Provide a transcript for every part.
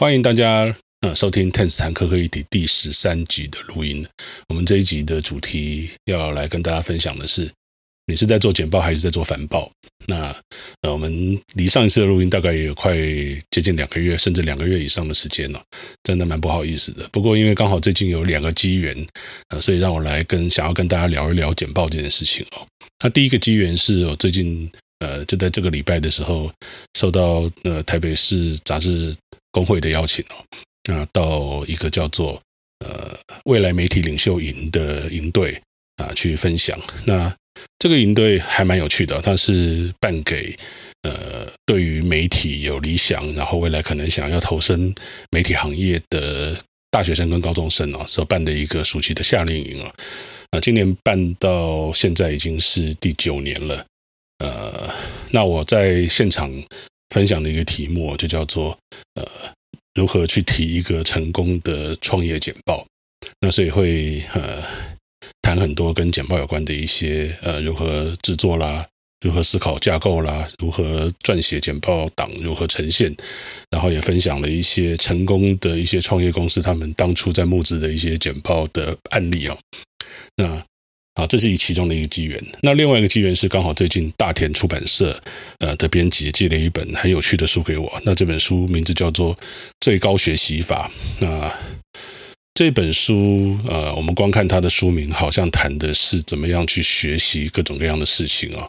欢迎大家呃收听《Ten 谈科科议题》第十三集的录音。我们这一集的主题要来跟大家分享的是：你是在做简报还是在做反报？那呃，我们离上一次的录音大概也有快接近两个月，甚至两个月以上的时间了，真的蛮不好意思的。不过因为刚好最近有两个机缘，呃，所以让我来跟想要跟大家聊一聊简报这件事情哦。那第一个机缘是我最近呃就在这个礼拜的时候，收到呃台北市杂志。工会的邀请哦，那到一个叫做呃未来媒体领袖营的营队啊去分享。那这个营队还蛮有趣的，它是办给呃对于媒体有理想，然后未来可能想要投身媒体行业的大学生跟高中生哦所办的一个暑期的夏令营啊。那今年办到现在已经是第九年了。呃，那我在现场。分享的一个题目就叫做呃，如何去提一个成功的创业简报。那所以会呃谈很多跟简报有关的一些呃如何制作啦，如何思考架构啦，如何撰写简报档，如何呈现，然后也分享了一些成功的一些创业公司他们当初在募资的一些简报的案例哦。那。啊，这是以其中的一个机缘。那另外一个机缘是刚好最近大田出版社呃的编辑寄了一本很有趣的书给我。那这本书名字叫做《最高学习法》。那这本书呃，我们光看它的书名，好像谈的是怎么样去学习各种各样的事情啊。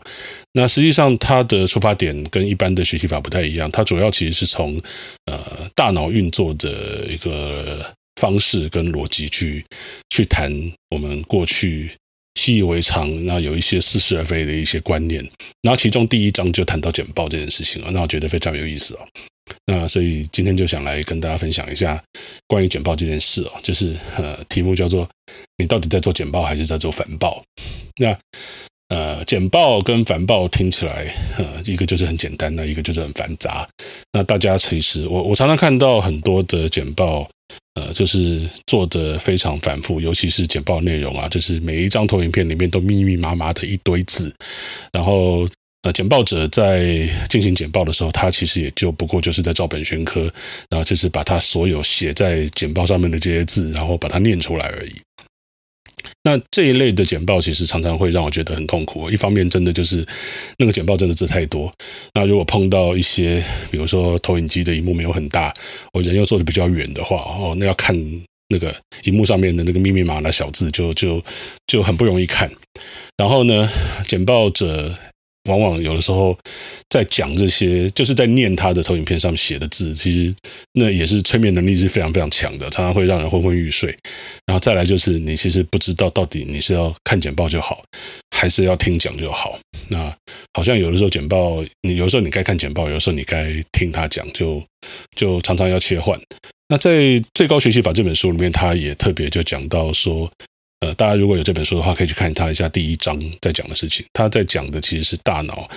那实际上它的出发点跟一般的学习法不太一样。它主要其实是从呃大脑运作的一个方式跟逻辑去去谈我们过去。习以为常，那有一些似是而非的一些观念，然后其中第一章就谈到简报这件事情啊，那我觉得非常有意思哦。那所以今天就想来跟大家分享一下关于简报这件事哦，就是呃，题目叫做“你到底在做简报还是在做反报？”那呃，简报跟反报听起来，呃，一个就是很简单，那一个就是很繁杂。那大家其实我我常常看到很多的简报。呃，就是做的非常繁复，尤其是简报内容啊，就是每一张投影片里面都密密麻麻的一堆字，然后呃，简报者在进行简报的时候，他其实也就不过就是在照本宣科，然后就是把他所有写在简报上面的这些字，然后把它念出来而已。那这一类的简报其实常常会让我觉得很痛苦。一方面，真的就是那个简报真的字太多。那如果碰到一些，比如说投影机的荧幕没有很大，我人又坐的比较远的话，哦，那要看那个荧幕上面的那个密密麻麻的小字，就就就很不容易看。然后呢，简报者。往往有的时候在讲这些，就是在念他的投影片上写的字，其实那也是催眠能力是非常非常强的，常常会让人昏昏欲睡。然后再来就是你其实不知道到底你是要看简报就好，还是要听讲就好。那好像有的时候简报，你有的时候你该看简报，有的时候你该听他讲，就就常常要切换。那在《最高学习法》这本书里面，他也特别就讲到说。呃，大家如果有这本书的话，可以去看他一下第一章在讲的事情。他在讲的其实是大脑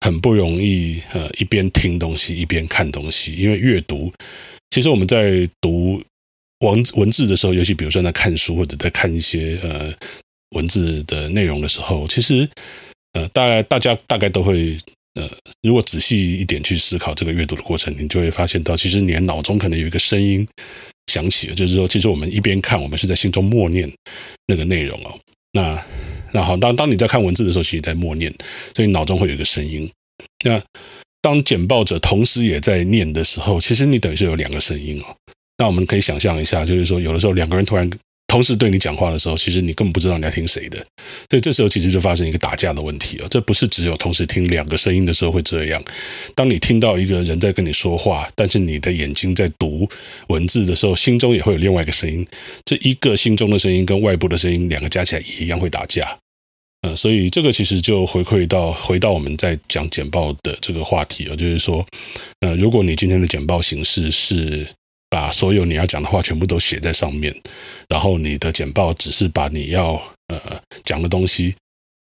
很不容易，呃，一边听东西一边看东西。因为阅读，其实我们在读文文字的时候，尤其比如说在看书或者在看一些呃文字的内容的时候，其实呃，大概大家大概都会呃，如果仔细一点去思考这个阅读的过程，你就会发现到，其实你的脑中可能有一个声音。想起了，就是说，其实我们一边看，我们是在心中默念那个内容哦。那那好，当当你在看文字的时候，其实在默念，所以脑中会有一个声音。那当简报者同时也在念的时候，其实你等于是有两个声音哦。那我们可以想象一下，就是说，有的时候两个人突然。同时对你讲话的时候，其实你根本不知道你要听谁的，所以这时候其实就发生一个打架的问题啊！这不是只有同时听两个声音的时候会这样。当你听到一个人在跟你说话，但是你的眼睛在读文字的时候，心中也会有另外一个声音。这一个心中的声音跟外部的声音两个加起来也一样会打架。嗯，所以这个其实就回馈到回到我们在讲简报的这个话题啊，就是说，呃，如果你今天的简报形式是。把所有你要讲的话全部都写在上面，然后你的简报只是把你要呃讲的东西，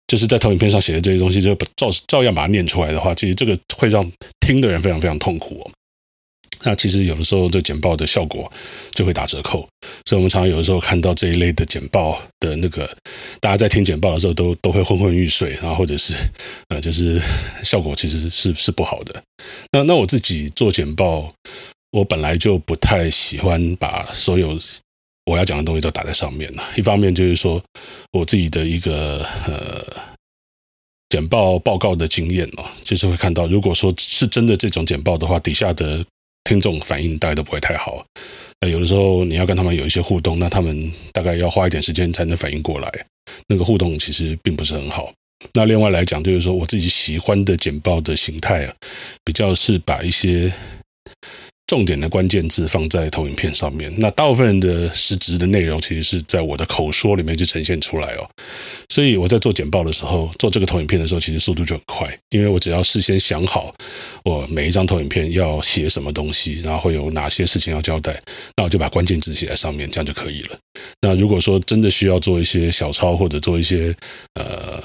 就是在投影片上写的这些东西，就照照样把它念出来的话，其实这个会让听的人非常非常痛苦。那其实有的时候这简报的效果就会打折扣，所以我们常常有的时候看到这一类的简报的那个，大家在听简报的时候都都会昏昏欲睡，然后或者是呃就是效果其实是是不好的。那那我自己做简报。我本来就不太喜欢把所有我要讲的东西都打在上面了。一方面就是说我自己的一个呃简报报告的经验哦，就是会看到，如果说是真的这种简报的话，底下的听众反应大概都不会太好。那有的时候你要跟他们有一些互动，那他们大概要花一点时间才能反应过来，那个互动其实并不是很好。那另外来讲，就是说我自己喜欢的简报的形态啊，比较是把一些重点的关键字放在投影片上面。那大部分人的实质的内容，其实是在我的口说里面就呈现出来哦。所以我在做简报的时候，做这个投影片的时候，其实速度就很快，因为我只要事先想好我每一张投影片要写什么东西，然后会有哪些事情要交代，那我就把关键字写在上面，这样就可以了。那如果说真的需要做一些小抄或者做一些呃。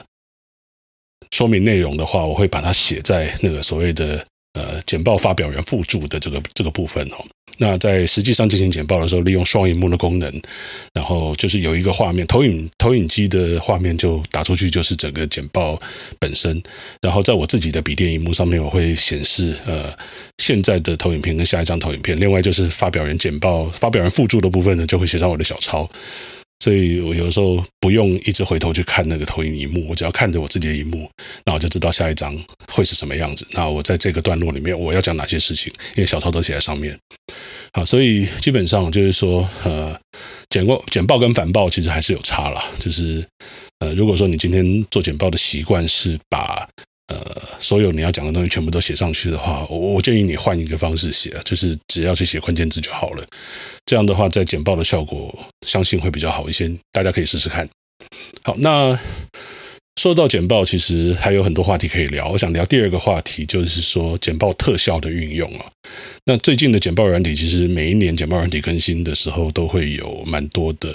说明内容的话，我会把它写在那个所谓的呃简报发表人附注的这个这个部分哦。那在实际上进行简报的时候，利用双萤幕的功能，然后就是有一个画面投影投影机的画面就打出去，就是整个简报本身。然后在我自己的笔电萤幕上面，我会显示呃现在的投影片跟下一张投影片。另外就是发表人简报发表人附注的部分呢，就会写上我的小抄。所以我有时候不用一直回头去看那个投影萤幕，我只要看着我自己的萤幕，那我就知道下一章会是什么样子。那我在这个段落里面我要讲哪些事情，因为小抄都写在上面。好，所以基本上就是说，呃，简报、简报跟反报其实还是有差啦。就是，呃，如果说你今天做简报的习惯是把呃，所有你要讲的东西全部都写上去的话，我我建议你换一个方式写，就是只要去写关键字就好了。这样的话，在简报的效果相信会比较好一些，大家可以试试看。好，那。说到简报，其实还有很多话题可以聊。我想聊第二个话题，就是说简报特效的运用啊。那最近的简报软体，其实每一年简报软体更新的时候，都会有蛮多的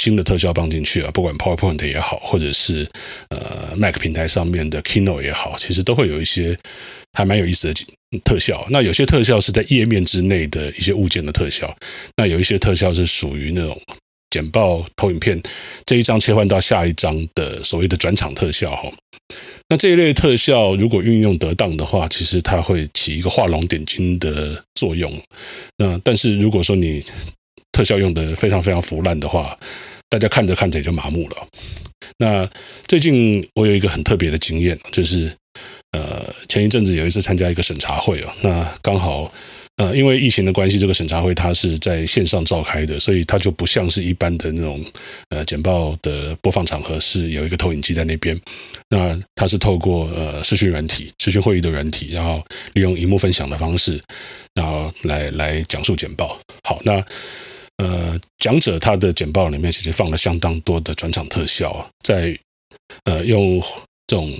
新的特效放进去啊。不管 PowerPoint 也好，或者是呃 Mac 平台上面的 Keynote 也好，其实都会有一些还蛮有意思的特效。那有些特效是在页面之内的一些物件的特效，那有一些特效是属于那种。简报投影片这一张切换到下一张的所谓的转场特效哈，那这一类特效如果运用得当的话，其实它会起一个画龙点睛的作用。那但是如果说你特效用得非常非常腐烂的话，大家看着看着也就麻木了。那最近我有一个很特别的经验，就是呃前一阵子有一次参加一个审查会啊，那刚好。呃，因为疫情的关系，这个审查会它是在线上召开的，所以它就不像是一般的那种呃简报的播放场合，是有一个投影机在那边。那它是透过呃视讯软体、视讯会议的软体，然后利用荧幕分享的方式，然后来来讲述简报。好，那呃讲者他的简报里面其实放了相当多的转场特效，在呃用这种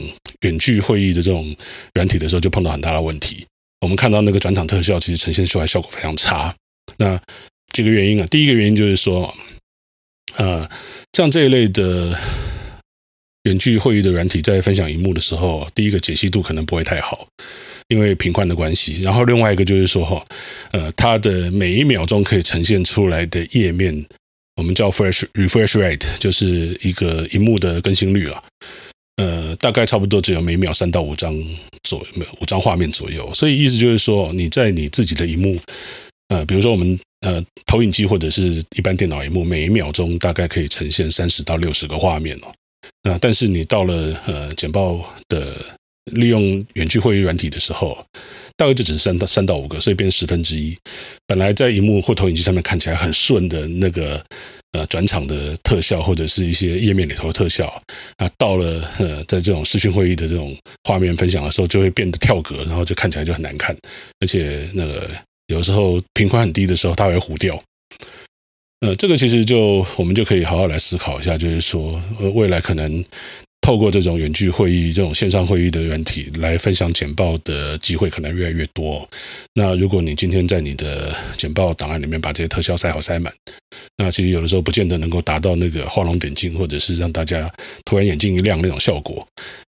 远距会议的这种软体的时候，就碰到很大的问题。我们看到那个转场特效，其实呈现出来效果非常差。那几个原因啊，第一个原因就是说，呃，像这一类的远距会议的软体，在分享荧幕的时候，第一个解析度可能不会太好，因为频宽的关系。然后另外一个就是说，哈，呃，它的每一秒钟可以呈现出来的页面，我们叫 refresh refresh rate，就是一个荧幕的更新率啊。呃，大概差不多只有每秒三到五张左右，五张画面左右。所以意思就是说，你在你自己的荧幕，呃，比如说我们呃投影机或者是一般电脑荧幕，每一秒钟大概可以呈现三十到六十个画面哦。那但是你到了呃简报的利用远距会议软体的时候，大概就只是三到三到五个，所以变十分之一。本来在荧幕或投影机上面看起来很顺的那个。呃，转场的特效或者是一些页面里头的特效，啊，到了呃，在这种视讯会议的这种画面分享的时候，就会变得跳格，然后就看起来就很难看，而且那个有时候频宽很低的时候，它会糊掉。呃，这个其实就我们就可以好好来思考一下，就是说，呃，未来可能。透过这种远距会议、这种线上会议的软体来分享简报的机会可能越来越多。那如果你今天在你的简报档案里面把这些特效塞好塞满，那其实有的时候不见得能够达到那个画龙点睛，或者是让大家突然眼睛一亮那种效果。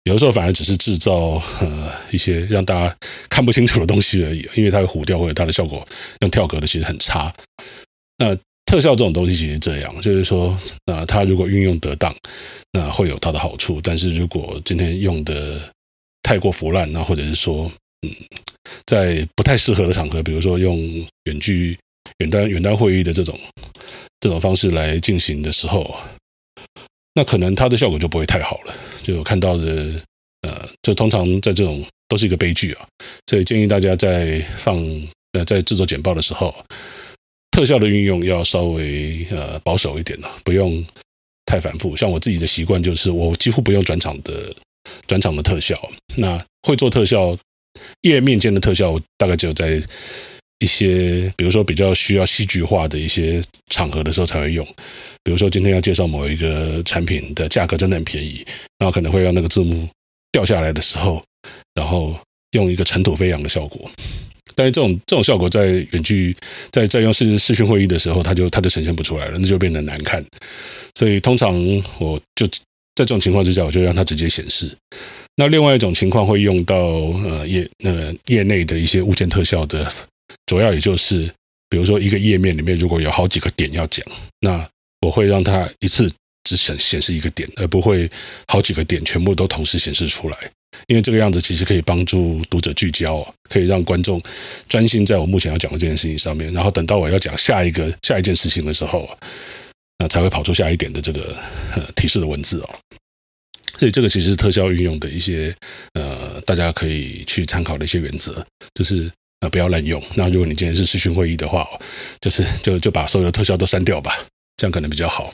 有的时候反而只是制造呃一些让大家看不清楚的东西而已，因为它会糊掉或者它的效果用跳格的其实很差。那。特效这种东西其实这样，就是说，那它如果运用得当，那会有它的好处。但是如果今天用的太过腐烂，那或者是说，嗯，在不太适合的场合，比如说用远距远端远端会议的这种这种方式来进行的时候，那可能它的效果就不会太好了。就有看到的，呃，就通常在这种都是一个悲剧啊。所以建议大家在放呃在制作简报的时候，特效的运用要稍微呃保守一点了，不用太反复。像我自己的习惯就是，我几乎不用转场的转场的特效。那会做特效。页面间的特效，大概只有在一些，比如说比较需要戏剧化的一些场合的时候才会用。比如说今天要介绍某一个产品的价格真的很便宜，然后可能会让那个字幕掉下来的时候，然后用一个尘土飞扬的效果。但是这种这种效果在远距在在用视视讯会议的时候，它就它就呈现不出来了，那就变得难看。所以通常我就。在这种情况之下，我就让它直接显示。那另外一种情况会用到呃业呃业内的一些物件特效的，主要也就是比如说一个页面里面如果有好几个点要讲，那我会让它一次只显显示一个点，而不会好几个点全部都同时显示出来。因为这个样子其实可以帮助读者聚焦，可以让观众专心在我目前要讲的这件事情上面。然后等到我要讲下一个下一件事情的时候。那才会跑出下一点的这个呃提示的文字哦，所以这个其实是特效运用的一些呃，大家可以去参考的一些原则，就是呃不要滥用。那如果你今天是视讯会议的话，就是就就把所有的特效都删掉吧，这样可能比较好。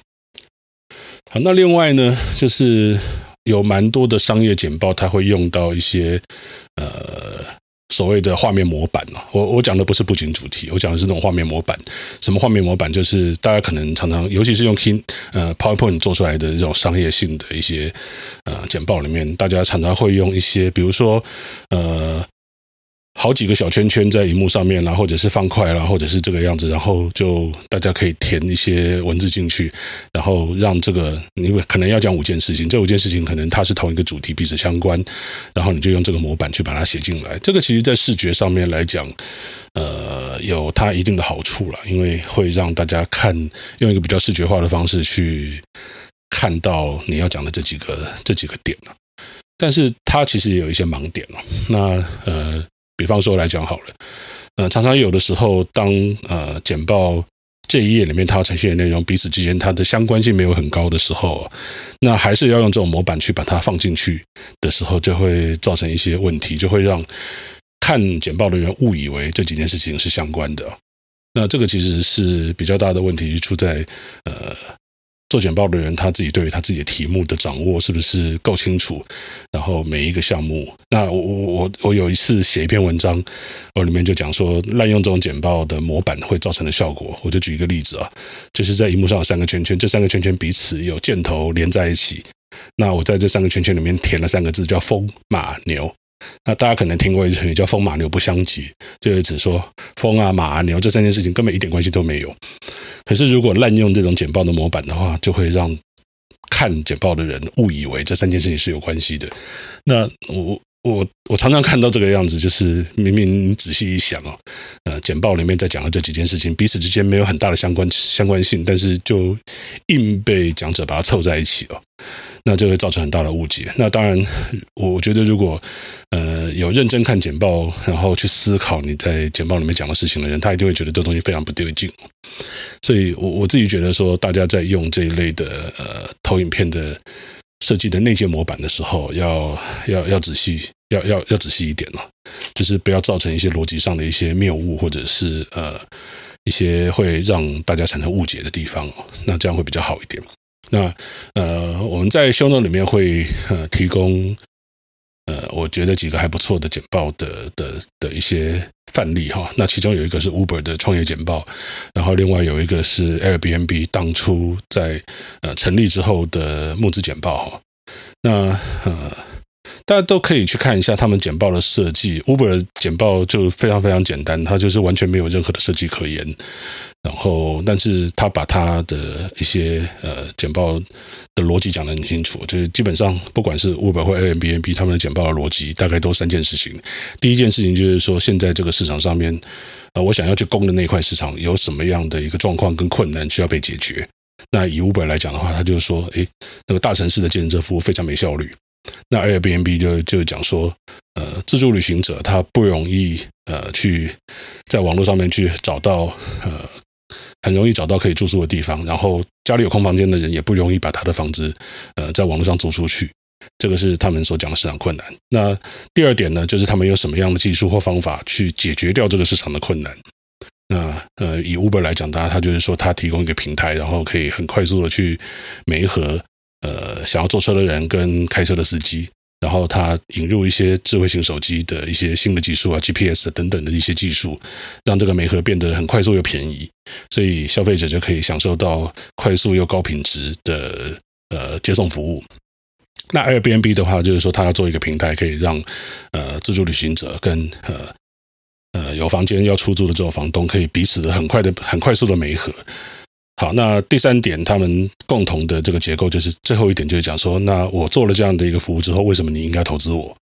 好，那另外呢，就是有蛮多的商业简报，它会用到一些呃。所谓的画面模板嘛，我我讲的不是布景主题，我讲的是那种画面模板。什么画面模板？就是大家可能常常，尤其是用 Kin 呃 PowerPoint 做出来的这种商业性的一些呃简报里面，大家常常会用一些，比如说呃。好几个小圈圈在荧幕上面啦，或者是方块啦，或者是这个样子，然后就大家可以填一些文字进去，然后让这个你可能要讲五件事情，这五件事情可能它是同一个主题，彼此相关，然后你就用这个模板去把它写进来。这个其实在视觉上面来讲，呃，有它一定的好处了，因为会让大家看用一个比较视觉化的方式去看到你要讲的这几个这几个点。但是它其实也有一些盲点了，那呃。比方说来讲好了，呃，常常有的时候，当呃简报这一页里面它呈现的内容彼此之间它的相关性没有很高的时候，那还是要用这种模板去把它放进去的时候，就会造成一些问题，就会让看简报的人误以为这几件事情是相关的。那这个其实是比较大的问题，出在呃。做简报的人，他自己对于他自己的题目的掌握是不是够清楚？然后每一个项目，那我我我我有一次写一篇文章，我里面就讲说滥用这种简报的模板会造成的效果。我就举一个例子啊，就是在荧幕上有三个圈圈，这三个圈圈彼此有箭头连在一起。那我在这三个圈圈里面填了三个字，叫“风马牛”。那大家可能听过一句成语叫“风马牛不相及”，就是指说风啊、马啊、牛这三件事情根本一点关系都没有。可是如果滥用这种简报的模板的话，就会让看简报的人误以为这三件事情是有关系的。那我。我我常常看到这个样子，就是明明仔细一想哦，呃，简报里面在讲的这几件事情彼此之间没有很大的相关相关性，但是就硬被讲者把它凑在一起了，那就会造成很大的误解。那当然，我我觉得如果呃有认真看简报，然后去思考你在简报里面讲的事情的人，他一定会觉得这东西非常不对劲。所以我我自己觉得说，大家在用这一类的呃投影片的。设计的内建模板的时候，要要要仔细，要要要仔细一点了，就是不要造成一些逻辑上的一些谬误，或者是呃一些会让大家产生误解的地方，那这样会比较好一点。那呃，我们在 show note 里面会呃提供。呃，我觉得几个还不错的简报的的的一些范例哈，那其中有一个是 Uber 的创业简报，然后另外有一个是 Airbnb 当初在呃成立之后的募资简报哈，那呃。大家都可以去看一下他们简报的设计。Uber 简报就非常非常简单，它就是完全没有任何的设计可言。然后，但是他把他的一些呃简报的逻辑讲得很清楚，就是基本上不管是 Uber 或 Airbnb，他们的简报的逻辑大概都三件事情。第一件事情就是说，现在这个市场上面，呃，我想要去攻的那块市场有什么样的一个状况跟困难需要被解决。那以 Uber 来讲的话，他就是说，诶，那个大城市的建设服务非常没效率。那 Airbnb 就就讲说，呃，自助旅行者他不容易呃去在网络上面去找到呃很容易找到可以住宿的地方，然后家里有空房间的人也不容易把他的房子呃在网络上租出去。这个是他们所讲的市场困难。那第二点呢，就是他们有什么样的技术或方法去解决掉这个市场的困难？那呃，以 Uber 来讲，大家他就是说，他提供一个平台，然后可以很快速的去媒合呃想要坐车的人跟开车的司机，然后他引入一些智慧型手机的一些新的技术啊，GPS 等等的一些技术，让这个媒合变得很快速又便宜，所以消费者就可以享受到快速又高品质的呃接送服务。那 Airbnb 的话，就是说他要做一个平台，可以让呃自助旅行者跟呃呃有房间要出租的这种房东，可以彼此的很快的、很快速的媒合。好，那第三点，他们共同的这个结构就是最后一点，就是讲说，那我做了这样的一个服务之后，为什么你应该投资我？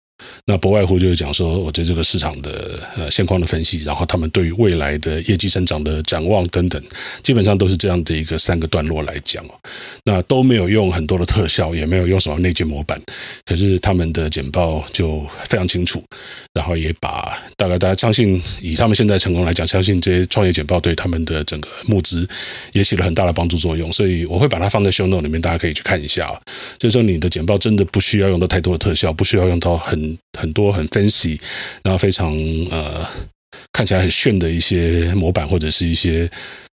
那不外乎就是讲说，我对这个市场的呃现况的分析，然后他们对于未来的业绩增长的展望等等，基本上都是这样的一个三个段落来讲哦。那都没有用很多的特效，也没有用什么内建模板，可是他们的简报就非常清楚，然后也把大概大家相信，以他们现在成功来讲，相信这些创业简报对他们的整个募资也起了很大的帮助作用。所以我会把它放在 show note 里面，大家可以去看一下。就是说，你的简报真的不需要用到太多的特效，不需要用到很。很多很分析，然后非常呃看起来很炫的一些模板或者是一些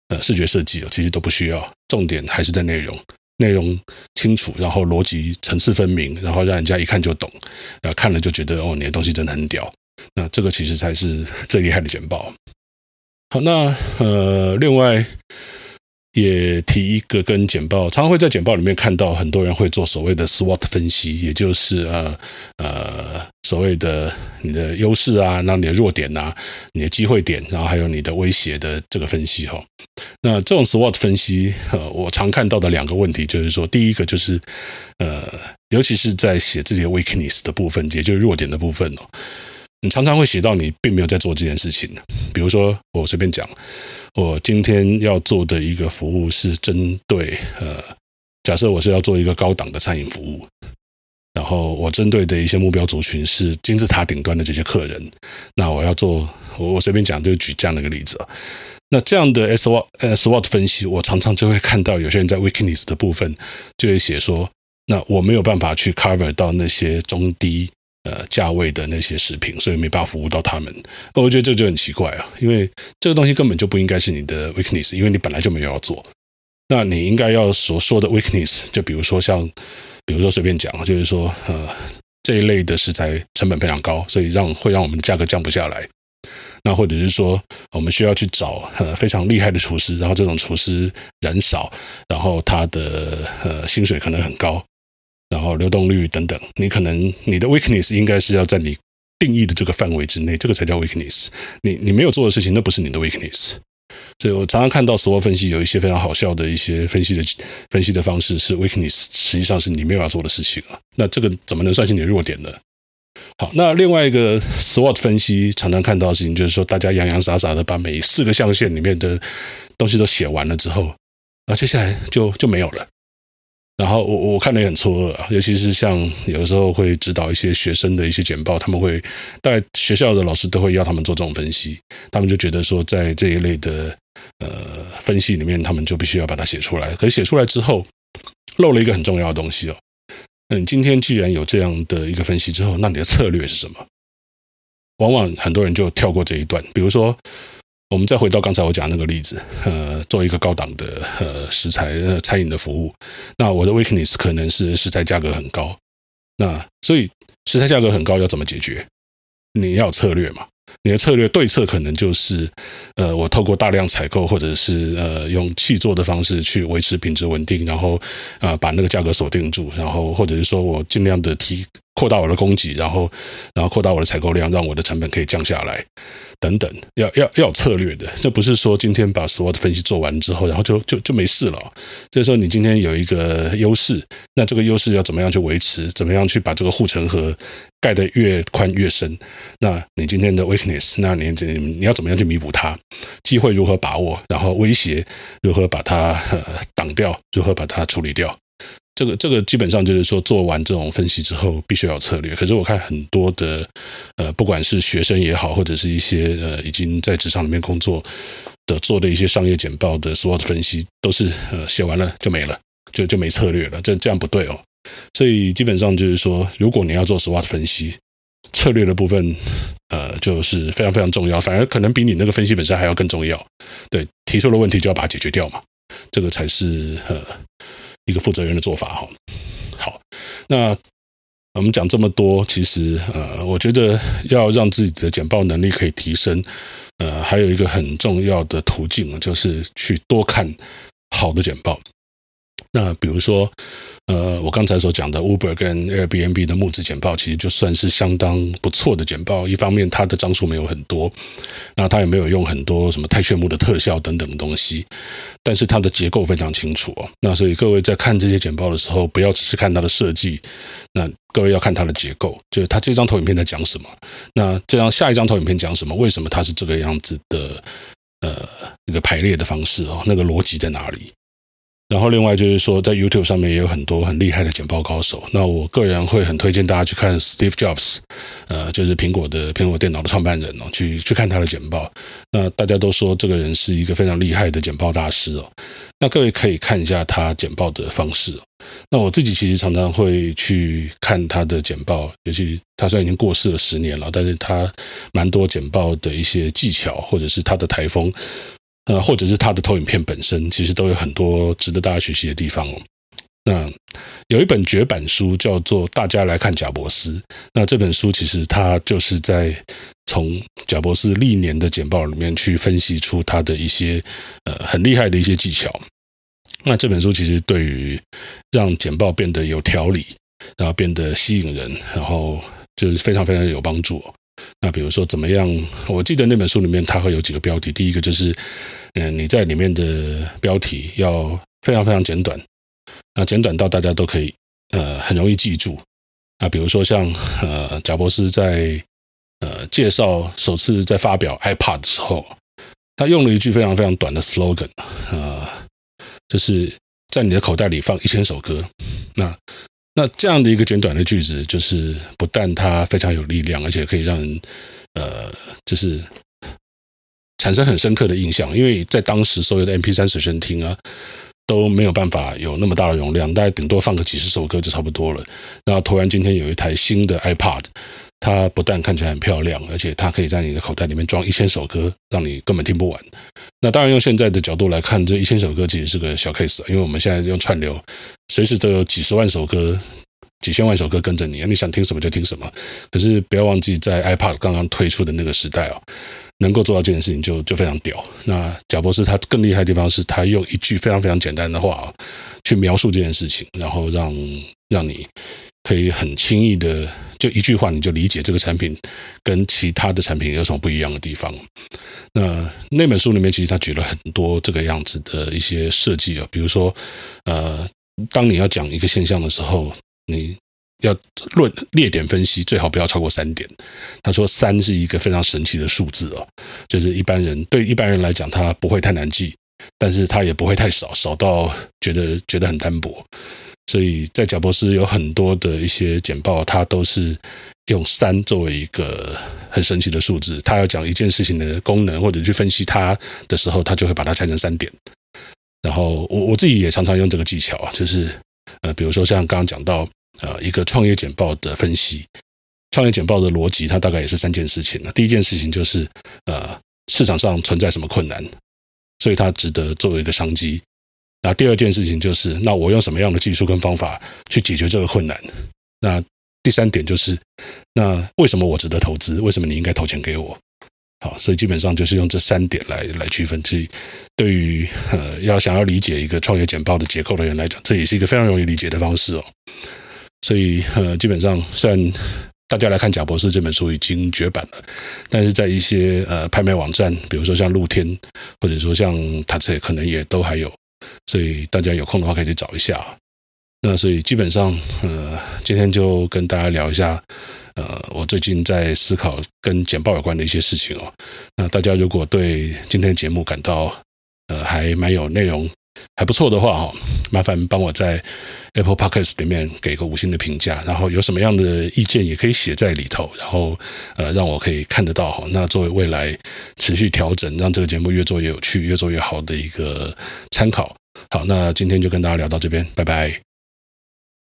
呃视觉设计，其实都不需要。重点还是在内容，内容清楚，然后逻辑层次分明，然后让人家一看就懂，然后看了就觉得哦，你的东西真的很屌。那这个其实才是最厉害的简报。好，那呃，另外。也提一个跟简报，常常会在简报里面看到很多人会做所谓的 SWOT 分析，也就是呃呃所谓的你的优势啊，那你的弱点啊，你的机会点，然后还有你的威胁的这个分析哈。那这种 SWOT 分析，我常看到的两个问题就是说，第一个就是呃，尤其是在写自己的 weakness 的部分，也就是弱点的部分哦。你常常会写到你并没有在做这件事情，比如说我随便讲，我今天要做的一个服务是针对呃，假设我是要做一个高档的餐饮服务，然后我针对的一些目标族群是金字塔顶端的这些客人，那我要做我我随便讲就举这样的一个例子，那这样的 SWOT SWOT 分析，我常常就会看到有些人在 weakness 的部分就会写说，那我没有办法去 cover 到那些中低。呃，价位的那些食品，所以没办法服务到他们。我觉得这就很奇怪啊，因为这个东西根本就不应该是你的 weakness，因为你本来就没有要做。那你应该要所说的 weakness，就比如说像，比如说随便讲，就是说，呃，这一类的食材成本非常高，所以让会让我们的价格降不下来。那或者是说，我们需要去找呃非常厉害的厨师，然后这种厨师人少，然后他的呃薪水可能很高。然后流动率等等，你可能你的 weakness 应该是要在你定义的这个范围之内，这个才叫 weakness。你你没有做的事情，那不是你的 weakness。所以我常常看到 SWOT 分析有一些非常好笑的一些分析的分析的方式是 weakness，实际上是你没有要做的事情啊。那这个怎么能算是你的弱点呢？好，那另外一个 SWOT 分析常常看到的事情就是说，大家洋洋洒洒的把每四个象限里面的东西都写完了之后，啊，接下来就就没有了。然后我我看得也很错愕啊，尤其是像有的时候会指导一些学生的一些简报，他们会大概学校的老师都会要他们做这种分析，他们就觉得说在这一类的呃分析里面，他们就必须要把它写出来。可是写出来之后漏了一个很重要的东西哦。那你今天既然有这样的一个分析之后，那你的策略是什么？往往很多人就跳过这一段，比如说。我们再回到刚才我讲那个例子，呃，做一个高档的呃食材呃餐饮的服务，那我的 weakness 可能是食材价格很高，那所以食材价格很高要怎么解决？你要策略嘛？你的策略对策可能就是，呃，我透过大量采购或者是呃用契作的方式去维持品质稳定，然后啊、把那个价格锁定住，然后或者是说我尽量的提。扩大我的供给，然后，然后扩大我的采购量，让我的成本可以降下来，等等，要要要有策略的。这不是说今天把所有的分析做完之后，然后就就就没事了。就是说，你今天有一个优势，那这个优势要怎么样去维持？怎么样去把这个护城河盖得越宽越深？那你今天的 weakness，那你你你要怎么样去弥补它？机会如何把握？然后威胁如何把它挡掉？如何把它处理掉？这个这个基本上就是说，做完这种分析之后，必须要策略。可是我看很多的呃，不管是学生也好，或者是一些呃已经在职场里面工作的做的一些商业简报的 SWOT 分析，都是呃写完了就没了，就就没策略了，这这样不对哦。所以基本上就是说，如果你要做 SWOT 分析，策略的部分呃就是非常非常重要，反而可能比你那个分析本身还要更重要。对，提出了问题就要把它解决掉嘛，这个才是呃。一个负责任的做法哈。好，那我们讲这么多，其实呃，我觉得要让自己的简报能力可以提升，呃，还有一个很重要的途径，就是去多看好的简报。那比如说，呃，我刚才所讲的 Uber 跟 Airbnb 的募资简报，其实就算是相当不错的简报。一方面，它的张数没有很多，那它也没有用很多什么太炫目的特效等等的东西，但是它的结构非常清楚哦。那所以各位在看这些简报的时候，不要只是看它的设计，那各位要看它的结构，就是它这张投影片在讲什么，那这张下一张投影片讲什么，为什么它是这个样子的，呃，一个排列的方式哦，那个逻辑在哪里？然后，另外就是说，在 YouTube 上面也有很多很厉害的剪报高手。那我个人会很推荐大家去看 Steve Jobs，呃，就是苹果的苹果电脑的创办人哦，去去看他的剪报。那大家都说这个人是一个非常厉害的剪报大师哦。那各位可以看一下他剪报的方式。那我自己其实常常会去看他的剪报，尤其他虽然已经过世了十年了，但是他蛮多剪报的一些技巧，或者是他的台风。呃，或者是他的投影片本身，其实都有很多值得大家学习的地方哦。那有一本绝版书叫做《大家来看贾伯斯》，那这本书其实它就是在从贾伯斯历年的简报里面去分析出他的一些呃很厉害的一些技巧。那这本书其实对于让简报变得有条理，然后变得吸引人，然后就是非常非常有帮助。那比如说怎么样？我记得那本书里面它会有几个标题，第一个就是，嗯，你在里面的标题要非常非常简短，那简短到大家都可以呃很容易记住。那比如说像呃贾博士在呃介绍首次在发表 iPod 的时候，他用了一句非常非常短的 slogan，呃，就是在你的口袋里放一千首歌。那那这样的一个简短的句子，就是不但它非常有力量，而且可以让人呃，就是产生很深刻的印象。因为在当时所有的 M P 三随身听啊都没有办法有那么大的容量，大概顶多放个几十首歌就差不多了。那突然今天有一台新的 iPod，它不但看起来很漂亮，而且它可以在你的口袋里面装一千首歌，让你根本听不完。那当然用现在的角度来看，这一千首歌其实是个小 case，因为我们现在用串流。随时都有几十万首歌、几千万首歌跟着你，你想听什么就听什么。可是不要忘记，在 iPod 刚刚推出的那个时代哦，能够做到这件事情就就非常屌。那贾博士他更厉害的地方是他用一句非常非常简单的话去描述这件事情，然后让让你可以很轻易的就一句话你就理解这个产品跟其他的产品有什么不一样的地方。那那本书里面其实他举了很多这个样子的一些设计啊，比如说，呃，当你要讲一个现象的时候，你要论列点分析，最好不要超过三点。他说三是一个非常神奇的数字哦，就是一般人对一般人来讲，他不会太难记，但是他也不会太少，少到觉得觉得很单薄。所以在贾博斯有很多的一些简报，他都是用三作为一个很神奇的数字。他要讲一件事情的功能，或者去分析它的时候，他就会把它拆成三点。然后我我自己也常常用这个技巧啊，就是呃，比如说像刚刚讲到呃一个创业简报的分析，创业简报的逻辑，它大概也是三件事情。第一件事情就是呃市场上存在什么困难，所以它值得作为一个商机。那第二件事情就是，那我用什么样的技术跟方法去解决这个困难？那第三点就是，那为什么我值得投资？为什么你应该投钱给我？好，所以基本上就是用这三点来来区分。所以对于呃要想要理解一个创业简报的结构的人来讲，这也是一个非常容易理解的方式哦。所以呃，基本上虽然大家来看贾博士这本书已经绝版了，但是在一些呃拍卖网站，比如说像露天，或者说像塔特，可能也都还有。所以大家有空的话可以去找一下。那所以基本上，呃，今天就跟大家聊一下，呃，我最近在思考跟简报有关的一些事情哦。那大家如果对今天的节目感到呃还蛮有内容还不错的话哦，麻烦帮我在 Apple Podcast 里面给个五星的评价，然后有什么样的意见也可以写在里头，然后呃让我可以看得到哈。那作为未来持续调整，让这个节目越做越有趣、越做越好的一个参考。好，那今天就跟大家聊到这边，拜拜。